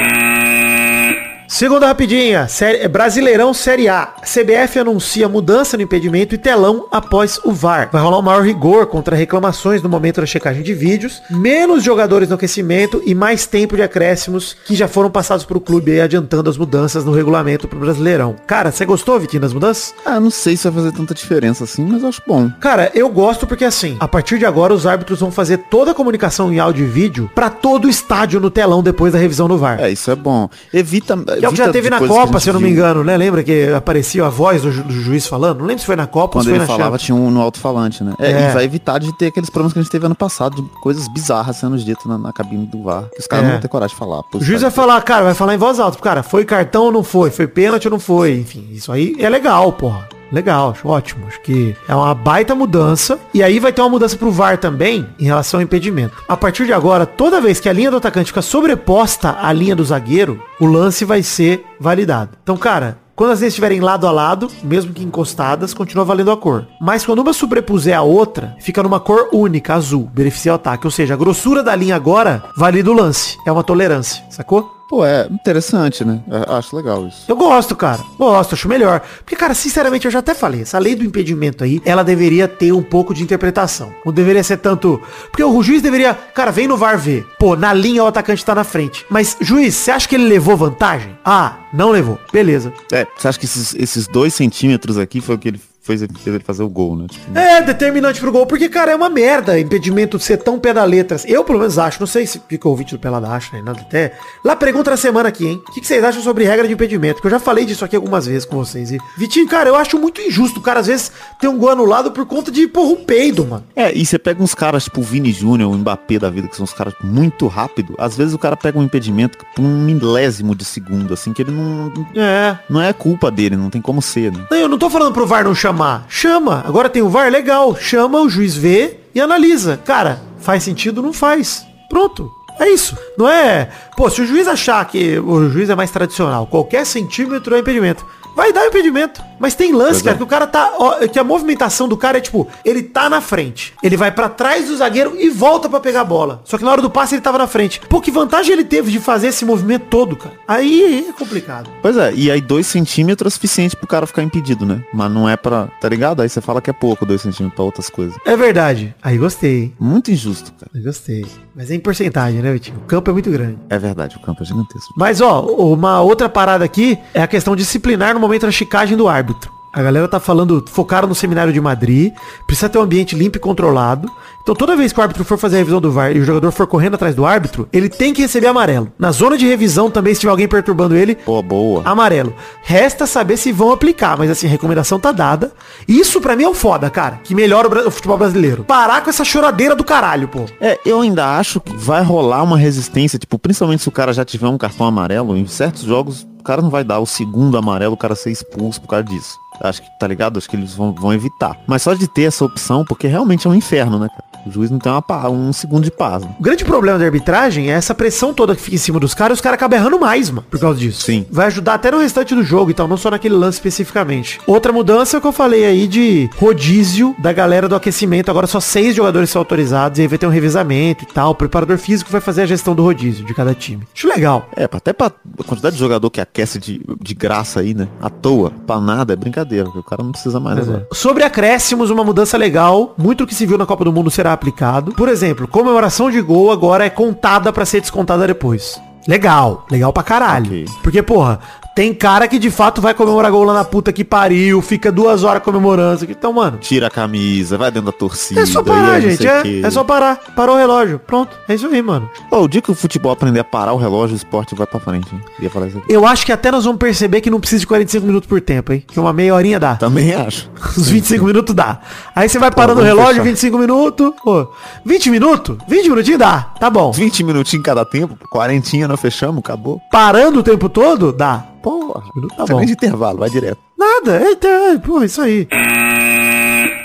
Segunda rapidinha, série, é Brasileirão Série A. CBF anuncia mudança no impedimento e telão após o VAR. Vai rolar um maior rigor contra reclamações no momento da checagem de vídeos, menos jogadores no aquecimento e mais tempo de acréscimos que já foram passados pro clube aí, adiantando as mudanças no regulamento pro Brasileirão. Cara, você gostou, Vitinho, das mudanças? Ah, não sei se vai fazer tanta diferença assim, mas eu acho bom. Cara, eu gosto porque assim, a partir de agora os árbitros vão fazer toda a comunicação em áudio e vídeo pra todo o estádio no telão depois da revisão no VAR. É, isso é bom. Evita. Que é o que já teve na Copa, se eu não me engano, né? Lembra que aparecia a voz do, ju- do juiz falando? Não lembro se foi na Copa ou Quando se foi ele na falava, tinha um no alto-falante, né? É, É. E vai evitar de ter aqueles problemas que a gente teve ano passado, de coisas bizarras sendo ditas na, na cabine do VAR. Que os caras É. não vão ter coragem de falar. O juiz vai falar, cara, vai falar em voz alta. Cara, foi cartão ou não foi? Foi pênalti ou não foi? Enfim, isso aí é legal, porra. Legal, acho ótimo. Acho que é uma baita mudança. E aí vai ter uma mudança pro VAR também em relação ao impedimento. A partir de agora, toda vez que a linha do atacante fica sobreposta à linha do zagueiro, o lance vai ser validado. Então, cara, quando as linhas estiverem lado a lado, mesmo que encostadas, continua valendo a cor. Mas quando uma sobrepuser a outra, fica numa cor única, azul, beneficia o ataque. Ou seja, a grossura da linha agora valida o lance. É uma tolerância, sacou? Pô, é interessante, né? Eu acho legal isso. Eu gosto, cara. Gosto, acho melhor. Porque, cara, sinceramente, eu já até falei, essa lei do impedimento aí, ela deveria ter um pouco de interpretação. Não deveria ser tanto. Porque o juiz deveria. Cara, vem no VAR ver. Pô, na linha o atacante tá na frente. Mas, juiz, você acha que ele levou vantagem? Ah, não levou. Beleza. É, você acha que esses, esses dois centímetros aqui foi o que ele fez, ele fazer o gol, né? Tipo, É determinante pro gol, porque, cara, é uma merda impedimento ser tão pé da letras. Eu, pelo menos, acho. Não sei se ficou o vídeo do Pelada acha, né? Nada até. Lá pergunta da semana aqui, hein? O que, que vocês acham sobre regra de impedimento? Que eu já falei disso aqui algumas vezes com vocês. E, Vitinho, cara, eu acho muito injusto. O cara, às vezes, tem um gol anulado por conta de, porra, um peido, mano. É, e você pega uns caras tipo o Vini Júnior, o Mbappé da vida, que são uns caras muito rápido. Às vezes o cara pega um impedimento por um milésimo de segundo, assim, que ele não. É. Não é culpa dele, não tem como ser, né? Não, eu não tô falando pro VAR não chamar. Chama. Agora tem o VAR, legal. Chama, o juiz vê e analisa. Cara, faz sentido? Não faz. Pronto. É isso. Não é. Pô, se o juiz achar que o juiz é mais tradicional, qualquer centímetro é impedimento. Vai dar impedimento. Mas tem lance, Pois cara, é. que o cara tá. ó, que a movimentação do cara é tipo, ele tá na frente. Ele vai pra trás do zagueiro e volta pra pegar a bola. Só que na hora do passe ele tava na frente. Pô, que vantagem ele teve de fazer esse movimento todo, cara? Aí é complicado. Pois é, e aí dois centímetros é suficiente pro cara ficar impedido, né? Mas não é pra. Tá ligado? Aí você fala que é pouco dois centímetros pra outras coisas. É verdade. Aí gostei, hein? Muito injusto, cara. Eu gostei. Mas é em porcentagem, né, Vitinho? O campo é muito grande. É verdade, o campo é gigantesco. Mas, ó, uma outra parada aqui é a questão disciplinar no momento da chicagem do árbitro. A galera tá falando, focaram no seminário de Madrid, precisa ter um ambiente limpo e controlado. Então toda vez que o árbitro for fazer a revisão do VAR e o jogador for correndo atrás do árbitro, ele tem que receber amarelo. Na zona de revisão também, se tiver alguém perturbando ele, Pô, boa. amarelo. Resta saber se vão aplicar, mas assim, a recomendação tá dada. Isso pra mim é o foda, cara, que melhora o futebol brasileiro. Parar com essa choradeira do caralho, pô. É, eu ainda acho que vai rolar uma resistência, tipo, principalmente se o cara já tiver um cartão amarelo, em certos jogos, o cara não vai dar o segundo amarelo, o cara ser expulso por causa disso. Acho que, tá ligado? Acho que eles vão, vão evitar. Mas só de ter essa opção, porque realmente é um inferno, né, cara? O juiz não tem uma, um segundo de paz. né? O grande problema da arbitragem é essa pressão toda que fica em cima dos caras e os caras acabam errando mais, mano, por causa disso. Sim. Vai ajudar até no restante do jogo e tal, não só naquele lance especificamente. Outra mudança é o que eu falei aí de rodízio da galera do aquecimento. Agora só seis jogadores são autorizados e aí vai ter um revezamento e tal. O preparador físico vai fazer a gestão do rodízio de cada time. Acho legal. É, até pra quantidade de jogador que aquece de, de graça aí, né? À toa, pra nada, é brincadeira, porque o cara não precisa mais agora. Sobre acréscimos, uma mudança legal. Muito que se viu na Copa do Mundo será aplicado. Por exemplo, comemoração de gol agora é contada pra ser descontada depois. Legal, legal pra caralho. Ok. Porque, porra, tem cara que de fato vai comemorar gol lá na puta que pariu, fica duas horas comemorando. Então, mano, Tira a camisa, vai dentro da torcida. é só parar, não gente. o É, é só parar. Parou o relógio. Pronto. É isso aí, mano. Pô, o dia que o futebol aprender a parar o relógio, o esporte vai pra frente, hein? Ia falar isso aqui. Eu acho que até nós vamos perceber que não precisa de 45 minutos por tempo, hein? Que uma meia horinha dá. Também acho. [LAUGHS] Os 25 minutos dá. Aí você vai parando o vamos relógio, fechar. 25 minutos. Pô, 20 minutos? 20 minutinhos dá. Tá bom. 20 minutinhos cada tempo, quarentinha fechamos, acabou. Parando o tempo todo? Dá. Porra, Tá bom. de intervalo, vai direto. Nada. É, pô, isso aí.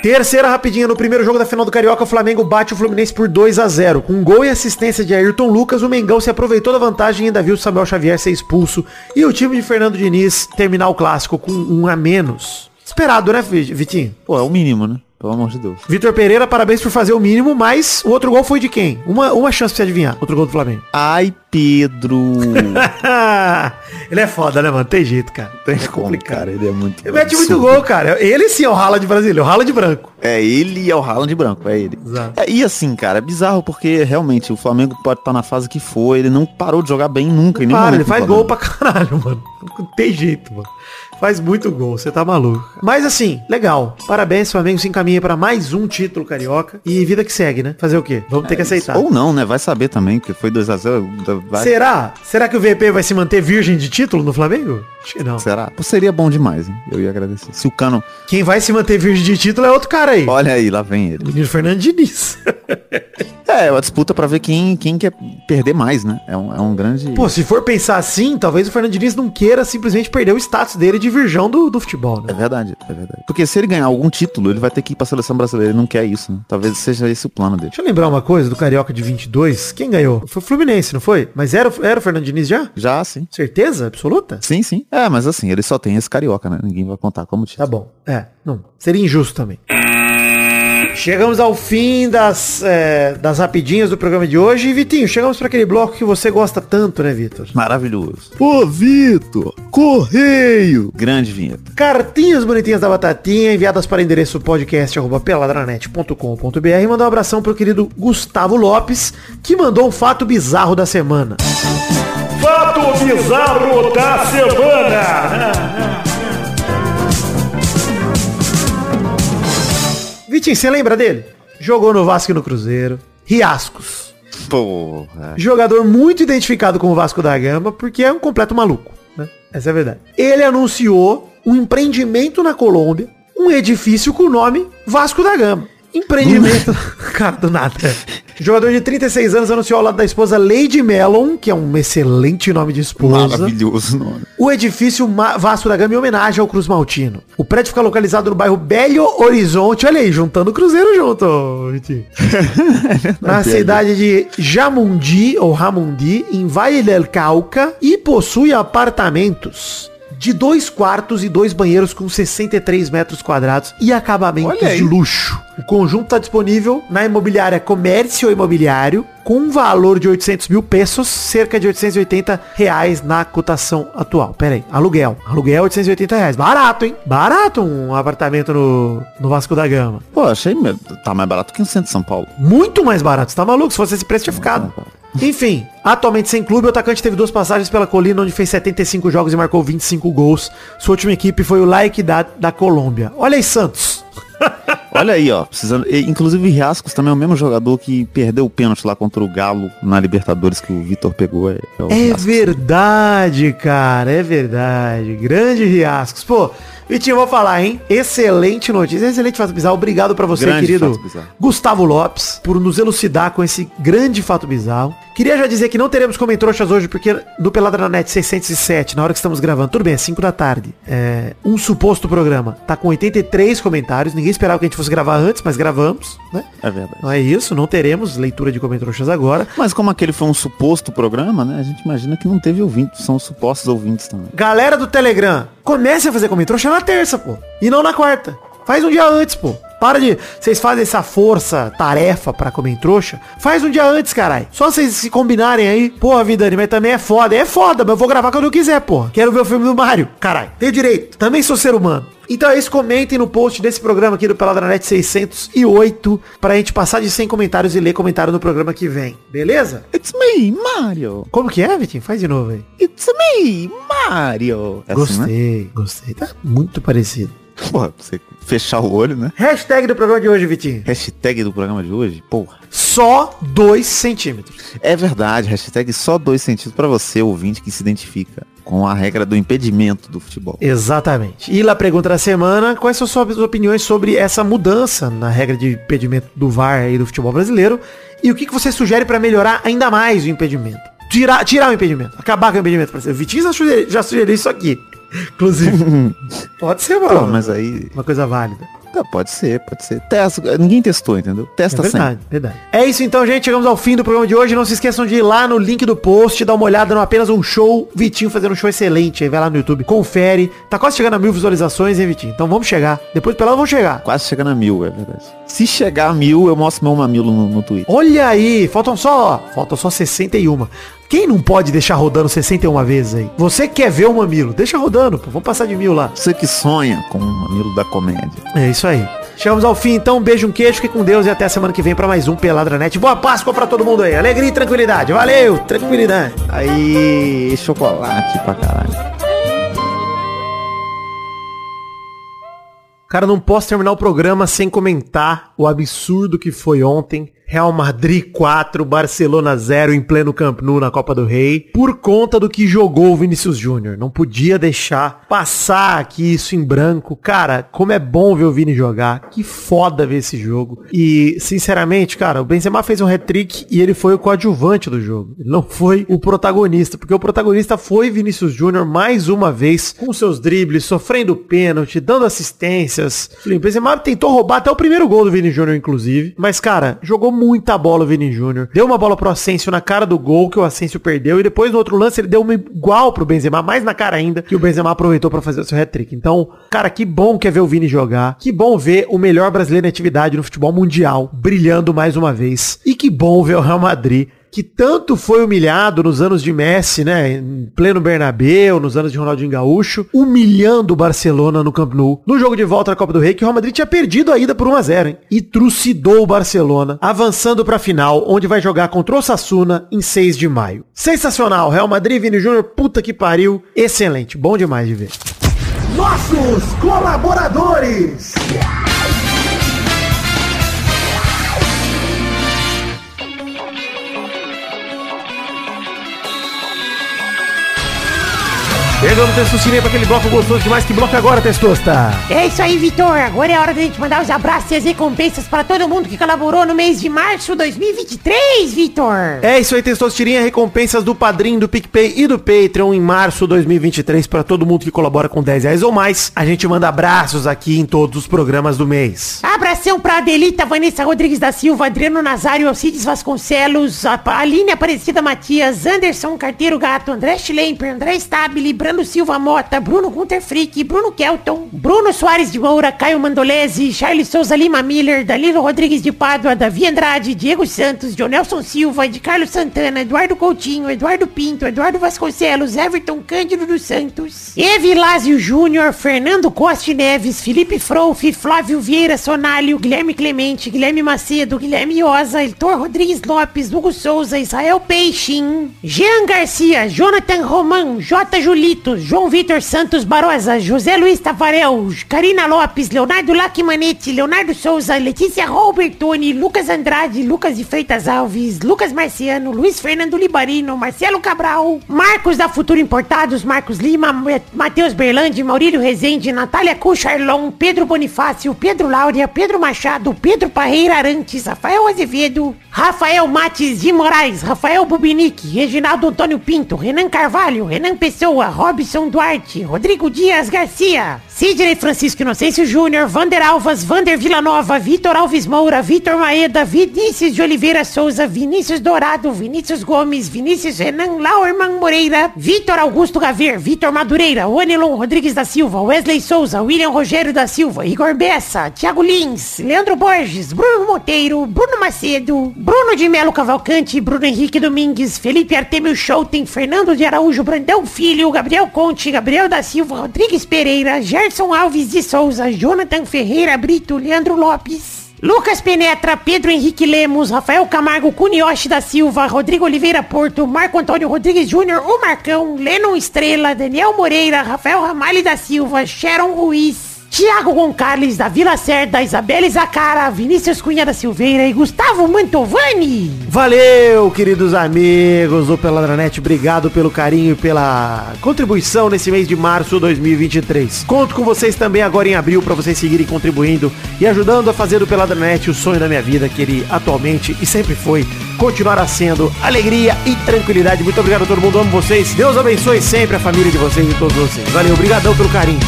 Terceira rapidinha no primeiro jogo da final do Carioca, o Flamengo bate o Fluminense por 2 a 0 Com gol e assistência de Ayrton Lucas, o Mengão se aproveitou da vantagem e ainda viu o Samuel Xavier ser expulso. E o time de Fernando Diniz terminar o clássico com um a menos. Esperado, né, Vi- Vitinho? Pô, é o mínimo, né? Pelo amor de Deus. Vitor Pereira, parabéns por fazer o mínimo, mas o outro gol foi de quem? Uma, uma chance pra você adivinhar. Outro gol do Flamengo. Ai, Pedro. [LAUGHS] ele é foda, né, mano? Tem jeito, cara. Tem como, cara. Ele é muito. Ele mete muito gol, cara. Ele sim é o Haaland brasileiro, o Haaland branco. É, ele é o Haaland branco, é ele. Exato. É, e assim, cara, é bizarro porque realmente o Flamengo pode estar na fase que foi, ele não parou de jogar bem nunca. Nenhum Para, ele faz gol pra caralho, [LAUGHS] mano. Não tem jeito, mano. Faz muito gol, você tá maluco. Mas assim, legal. Parabéns, Flamengo se encaminha pra mais um título carioca. E vida que segue, né? Fazer o quê? Vamos ter que aceitar. Ou não, né? Vai saber também, porque foi 2x0. Vai... Será? Será que o VP vai se manter virgem de título no Flamengo? Acho que não. Será? Pô, seria bom demais, hein? Eu ia agradecer. Se o Cano. Quem vai se manter virgem de título é outro cara aí. Olha aí, lá vem ele. Menino Fernando Diniz. [LAUGHS] É, é uma disputa pra ver quem, quem quer perder mais, né? É um, é um grande. Pô, se for pensar assim, talvez o Fernando Diniz não queira simplesmente perder o status dele de virgão do, do futebol, É né? verdade, é verdade. Porque se ele ganhar algum título, ele vai ter que ir pra seleção brasileira. Ele não quer isso, né? Talvez seja esse o plano dele. Deixa eu lembrar uma coisa do Carioca de 22. Quem ganhou? Foi o Fluminense, não foi? Mas era, o- era o Fernando Diniz já? Já, sim. Certeza? Absoluta? Sim, sim. É, mas assim, ele só tem esse carioca, né? Ninguém vai contar como Tá título. bom. É, não. Seria injusto também. Chegamos ao fim das, é, das rapidinhas do programa de hoje. E, Vitinho, chegamos para aquele bloco que você gosta tanto, né, Vitor? Maravilhoso. Ô, Vitor! Correio! Grande vinheta. Cartinhas bonitinhas da Batatinha, enviadas para o endereço podcast.peladranet.com.br. Mandar um abração pro querido Gustavo Lopes, que mandou um fato bizarro da semana. Fato bizarro da semana! Vitinho, você lembra dele? Jogou no Vasco e no Cruzeiro. Riascos. Porra. Jogador muito identificado com o Vasco da Gama, porque é um completo maluco, né? Essa é a verdade. Ele anunciou um empreendimento na Colômbia, um edifício com o nome Vasco da Gama. Empreendimento. [LAUGHS] Cara, do nada. Jogador de 36 anos anunciou ao lado da esposa Lady Melon, que é um excelente nome de esposa. Maravilhoso nome. O edifício Vasco da Gama em homenagem ao Cruz Maltino. O prédio fica localizado no bairro Belo Horizonte. Olha aí, juntando o Cruzeiro junto. [LAUGHS] Na cidade de Jamundi, ou Ramundi, em Valle del Cauca. E possui apartamentos de dois quartos e dois banheiros com 63 metros quadrados e acabamentos de luxo. O conjunto está disponível na imobiliária Comércio Imobiliário com um valor de 800 mil pesos, cerca de 880 reais na cotação atual. Pera aí, aluguel. Aluguel 880 reais. Barato, hein? Barato um apartamento no, no Vasco da Gama. Pô, achei. Tá mais barato que no centro de São Paulo. Muito mais barato. Você tá maluco? Se fosse esse preço, tinha ficado. Enfim, atualmente sem clube, o atacante teve duas passagens pela colina, onde fez 75 jogos e marcou 25 gols. Sua última equipe foi o Like da, da Colômbia. Olha aí, Santos. [LAUGHS] Olha aí, ó. Precisando... Inclusive, Riascos também é o mesmo jogador que perdeu o pênalti lá contra o Galo na Libertadores que o Vitor pegou. É, é É verdade, cara. É verdade. Grande Riascos. Pô, Vitinho, vou falar, hein? Excelente notícia. Excelente fato bizarro. Obrigado pra você, Grande querido. Gustavo Lopes, por nos elucidar com esse grande fato bizarro. Queria já dizer que não teremos comentroxas hoje, porque do Pelada na Net 607, na hora que estamos gravando, tudo bem, é 5 da tarde. É, um suposto programa tá com 83 comentários. Ninguém esperava que a gente fosse gravar antes, mas gravamos, né? É verdade. Não é isso, não teremos leitura de comentroxas agora. Mas como aquele foi um suposto programa, né? A gente imagina que não teve ouvintes, são supostos ouvintes também. Galera do Telegram, comece a fazer comentário na terça, pô. E não na quarta. Faz um dia antes, pô. Para de. Vocês fazem essa força, tarefa pra comer trouxa. Faz um dia antes, caralho. Só vocês se combinarem aí. Porra, Vidani, mas também é foda. É foda, mas eu vou gravar quando eu quiser, porra. Quero ver o filme do Mario. Caralho. Tenho direito. Também sou ser humano. Então é isso, comentem no post desse programa aqui do Peladranet 608 pra gente passar de 100 comentários e ler comentário no programa que vem. Beleza? It's me, Mario! Como que é, Vitinho? Faz de novo aí. It's me, Mario! É assim, né? Gostei, gostei. Tá muito parecido. Porra, pra você fechar o olho, né? Hashtag do programa de hoje, Vitinho. Hashtag do programa de hoje, porra. Só 2 centímetros. É verdade, hashtag só dois sentidos pra você, ouvinte, que se identifica com a regra do impedimento do futebol. Exatamente. E lá pergunta da semana, quais são suas opiniões sobre essa mudança na regra de impedimento do VAR e do futebol brasileiro? E o que, que você sugere pra melhorar ainda mais o impedimento? Tirar, tirar o impedimento, acabar com o impedimento. O Vitinho já sugeriu, já sugeriu isso aqui. Inclusive. [LAUGHS] Pode ser, mano. Pô, mas aí. Uma coisa válida. Pode ser, pode ser. Testa, ninguém testou, entendeu? É Testa verdade, verdade. É isso então, gente. Chegamos ao fim do programa de hoje. Não se esqueçam de ir lá no link do post, dar uma olhada no apenas um show. Vitinho fazendo um show excelente. Aí vai lá no YouTube, confere. Tá quase chegando a mil visualizações, hein, Vitinho? Então vamos chegar. Depois do pelado vamos chegar. Quase chegando a mil, é verdade. Se chegar a mil, eu mostro meu mamilo no, no Twitter. Olha aí, faltam só, ó, faltam só 61. Quem não pode deixar rodando 61 vezes aí? Você quer ver o mamilo? Deixa rodando, pô. Vamos passar de mil lá. Você que sonha com o mamilo da comédia. É isso aí. Chegamos ao fim, então. Um beijo, um queijo, fique com Deus e até semana que vem pra mais um Peladranet. Boa Páscoa pra todo mundo aí. Alegria e tranquilidade. Valeu, tranquilidade. Aí, chocolate pra caralho. Cara, não posso terminar o programa sem comentar o absurdo que foi ontem Real Madrid 4, Barcelona 0 em pleno Camp Nou na Copa do Rei, por conta do que jogou o Vinícius Júnior. Não podia deixar passar aqui isso em branco. Cara, como é bom ver o Vini jogar. Que foda ver esse jogo. E, sinceramente, cara, o Benzema fez um hat-trick e ele foi o coadjuvante do jogo. Ele não foi o protagonista, porque o protagonista foi Vinícius Júnior mais uma vez, com seus dribles, sofrendo pênalti, dando assistências. O Benzema tentou roubar até o primeiro gol do Vini Júnior, inclusive. Mas, cara, jogou muita bola o Vini Júnior. Deu uma bola pro Asensio na cara do gol, que o Asensio perdeu. E depois no outro lance ele deu uma igual pro Benzema, mais na cara ainda, que o Benzema aproveitou para fazer o seu hat-trick. Então, cara, que bom que é ver o Vini jogar. Que bom ver o melhor brasileiro em atividade no futebol mundial brilhando mais uma vez. E que bom ver o Real Madrid que tanto foi humilhado nos anos de Messi, né, em pleno Bernabéu, nos anos de Ronaldinho Gaúcho, humilhando o Barcelona no Camp Nou, no jogo de volta da Copa do Rei, que o Real Madrid tinha perdido a ida por 1 a 0, hein? E trucidou o Barcelona, avançando para a final, onde vai jogar contra o Sassuna em 6 de maio. Sensacional, Real Madrid, Vini Júnior, puta que pariu, excelente, bom demais de ver. Nossos colaboradores. Chegamos, Testosterinha, pra aquele bloco gostoso demais. Que bloco agora, Testosta? É isso aí, Vitor. Agora é hora da gente mandar os abraços e as recompensas para todo mundo que colaborou no mês de março de 2023, Vitor. É isso aí, Testosterinha. Recompensas do Padrim, do PicPay e do Patreon em março de 2023 para todo mundo que colabora com 10 reais ou mais. A gente manda abraços aqui em todos os programas do mês. Abração pra Adelita, Vanessa Rodrigues da Silva, Adriano Nazário, Alcides Vasconcelos, Aline Aparecida Matias, Anderson Carteiro Gato, André Schlemper, André Stabile, Brando Silva Mota, Bruno Gunter Frick, Bruno Kelton, Bruno Soares de Moura, Caio Mandolese, Charles Souza Lima Miller, Danilo Rodrigues de Pádua, Davi Andrade, Diego Santos, Jonelson Silva, de Carlos Santana, Eduardo Coutinho, Eduardo Pinto, Eduardo Vasconcelos, Everton Cândido dos Santos, Evilásio Júnior, Fernando Costa Neves, Felipe Frouf, Flávio Vieira Sonalho, Guilherme Clemente, Guilherme Macedo, Guilherme Oza, Heitor Rodrigues Lopes, Hugo Souza, Israel Peixin, Jean Garcia, Jonathan Roman, J. Julito, João Vitor Santos Barosa, José Luiz Tafarel, Karina Lopes, Leonardo Lacmanetti, Leonardo Souza, Letícia Robertoni, Lucas Andrade, Lucas de Freitas Alves, Lucas Marciano, Luiz Fernando Libarino, Marcelo Cabral, Marcos da Futuro Importados, Marcos Lima, Matheus Berlandi, Maurílio Rezende, Natália Cucharlon, Pedro Bonifácio, Pedro Láurea, Pedro Machado, Pedro Parreira Arantes, Rafael Azevedo, Rafael Mates de Moraes, Rafael Bubinique, Reginaldo Antônio Pinto, Renan Carvalho, Renan Pessoa, Robson Duarte, Rodrigo Dias Garcia, Sidney Francisco Inocêncio Júnior, Vander Alvas, Vander Villanova, Vitor Alves Moura, Vitor Maeda, Vinícius de Oliveira Souza, Vinícius Dourado, Vinícius Gomes, Vinícius Renan Lauerman Moreira, Vitor Augusto Gaver, Vitor Madureira, Onelon Rodrigues da Silva, Wesley Souza, William Rogério da Silva, Igor Bessa, Thiago Lins, Leandro Borges, Bruno Monteiro, Bruno Macedo, Bruno de Melo Cavalcante, Bruno Henrique Domingues, Felipe Artemio Schouten, Fernando de Araújo Brandão Filho, Gabriel Conte, Gabriel da Silva, Rodrigues Pereira, Gerson Alves de Souza, Jonathan Ferreira Brito, Leandro Lopes. Lucas Penetra, Pedro Henrique Lemos, Rafael Camargo, Cunioche da Silva, Rodrigo Oliveira Porto, Marco Antônio Rodrigues Júnior, o Marcão, Lennon Estrela, Daniel Moreira, Rafael Ramalho da Silva, Sharon Ruiz, Tiago Gonçalves da Vila Cerda, Isabelle Zacara, Vinícius Cunha da Silveira e Gustavo Mantovani. Valeu, queridos amigos do Peladranet. Obrigado pelo carinho e pela contribuição nesse mês de março de 2023. Conto com vocês também agora em abril para vocês seguirem contribuindo e ajudando a fazer do Peladranet o sonho da minha vida, que ele atualmente e sempre foi, continuará sendo alegria e tranquilidade. Muito obrigado a todo mundo, amo vocês. Deus abençoe sempre a família de vocês e todos vocês. Valeu, obrigadão pelo carinho.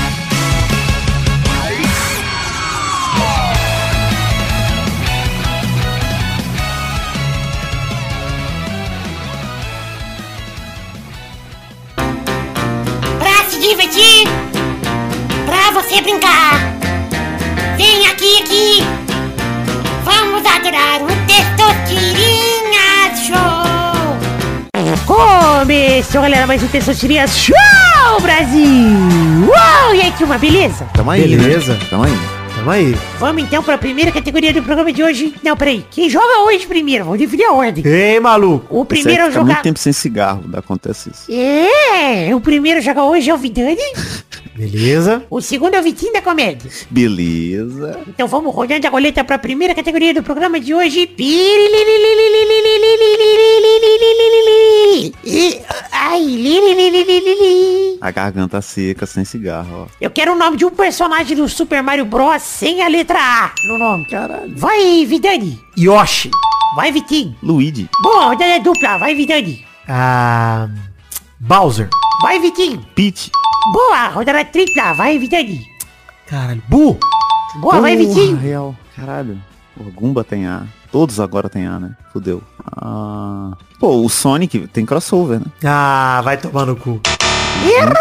Começou, galera, mais um Testosterinha Show, Brasil! Uau! E aí, turma, beleza? Tamo aí. Beleza. Né? Tamo aí. Tamo aí. Vamos então pra primeira categoria do programa de hoje. Não, peraí. Quem joga hoje primeiro? Vamos definir a ordem. Ei, maluco. O primeiro a jogar... muito tempo sem cigarro, acontece isso. É, o primeiro a jogar hoje é o Vidani. [LAUGHS] Beleza. O segundo é o Vitinho da Comédia. Beleza. Então vamos rodando a roleta para a primeira categoria do programa de hoje. Ai, A garganta seca, sem cigarro, ó. Eu quero o nome de um personagem do Super Mario Bros. sem a letra A no nome. Caralho. Vai, Vidani. Yoshi. Vai, Vitinho. Luigi. Boa, rodada dupla. Vai, Vidani. Ah, Bowser. Vai, Vitinho. Peach. Boa, rodada tripla. Vai, Vidani. Caralho. Bu. Boa, vai, Vitinho. real. Caralho. O Gumba tem A. Todos agora tem A, né? Fudeu. Ah... Pô, o Sonic tem crossover, né? Ah, vai tomar no cu. Errou,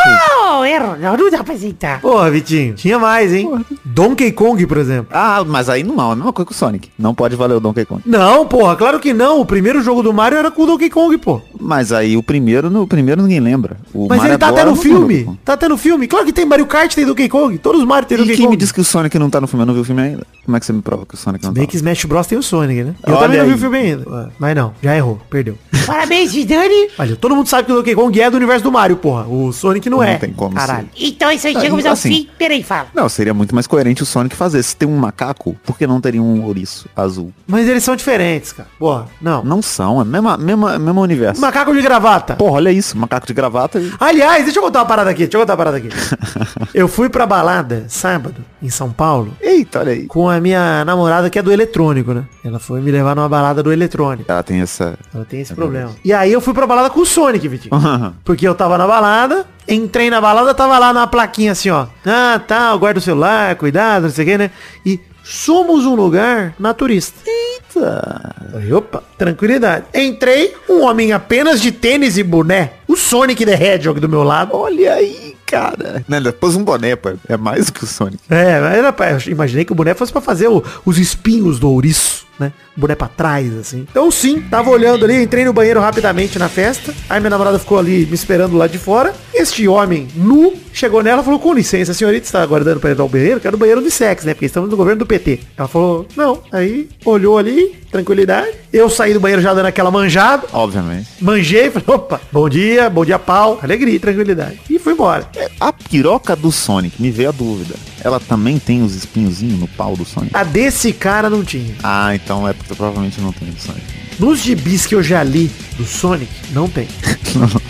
errou. Não, não dá pra aceitar. Porra, Vitinho. Tinha mais, hein? Donkey Kong, por exemplo. Ah, mas aí não é a mesma coisa que o Sonic. Não pode valer o Donkey Kong. Não, porra, claro que não. O primeiro jogo do Mario era com o Donkey Kong, pô. Mas aí o primeiro, no, o primeiro ninguém lembra. O Mas Mario ele tá até no não filme. Tá até no filme. Claro que tem Mario Kart, tem Donkey Kong. Todos os Mario tem E Donkey quem Kong. me disse que o Sonic não tá no filme? Eu não vi o filme ainda. Como é que você me prova que o Sonic não Bem tá? que Smash Bros tem o Sonic, né? Eu Olha também não vi o filme ainda. Mas não, já errou. Perdeu. Parabéns, Vidani. Olha, todo mundo sabe que o Donkey Kong é do universo do Mario, porra. O Sonic não, Não é. tem como Caralho. Então é isso aí, chegamos e ao assim- fim. Peraí, fala. Não, seria muito mais coerente o Sonic fazer. Se tem um macaco, por que não teria um ouriço azul? Mas eles são diferentes, cara. Porra, não. Não são, é mesmo, mesmo, mesmo universo. Macaco de gravata. Porra, olha isso, macaco de gravata e... Aliás, deixa eu contar uma parada aqui, deixa eu contar uma parada aqui. [LAUGHS] eu fui pra balada sábado, em São Paulo, Eita, olha aí. com a minha namorada que é do eletrônico, né? Ela foi me levar numa balada do eletrônico. Ela tem essa... Ela tem esse problema. E aí eu fui pra balada com o Sonic, Vitinho. Uhum. [LAUGHS] Porque eu tava na balada, entrei na balada, tava lá na plaquinha assim, ó. Ah, tá, guarda o celular, cuidado, não sei o que, né? E somos um lugar naturista. Eita. Opa, tranquilidade. Entrei, um homem apenas de tênis e boné. O Sonic the Hedgehog do meu lado. Olha aí, cara. Não, ele pôs um boné, pô. É mais do que o Sonic. É, mas eu imaginei que o boné fosse pra fazer o- os espinhos do ouriço, né? Boné pra trás, assim. Então sim, tava olhando ali, entrei no banheiro rapidamente na festa. Aí minha namorada ficou ali me esperando lá de fora. Este homem nu chegou nela e falou, com licença, a senhorita está aguardando para entrar ao banheiro? Quero o banheiro de sexo, né? Porque estamos no governo do PT. Ela falou, não. Aí olhou ali, tranquilidade. Eu saí do banheiro já dando aquela manjada. Obviamente. Manjei, falei, opa, bom dia, bom dia pau, alegria, tranquilidade. E fui embora. É, A piroca do Sonic, me veio a dúvida. Ela também tem os espinhozinhos no pau do Sonic? A desse cara não tinha. Ah, então é porque provavelmente não tem do Sonic. Nos gibis que eu já li do Sonic, não tem. [LAUGHS]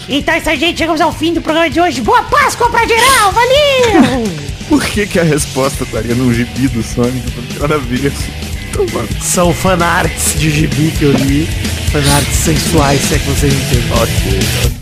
Então é isso aí, gente. Chegamos ao fim do programa de hoje. Boa Páscoa pra geral. Valeu! [LAUGHS] Por que que a resposta estaria no gibi do Sonic? Não tem nada a ver. São fanarts de gibi que eu li. Fanarts sensuais, se é que vocês entendem. Ok, ok.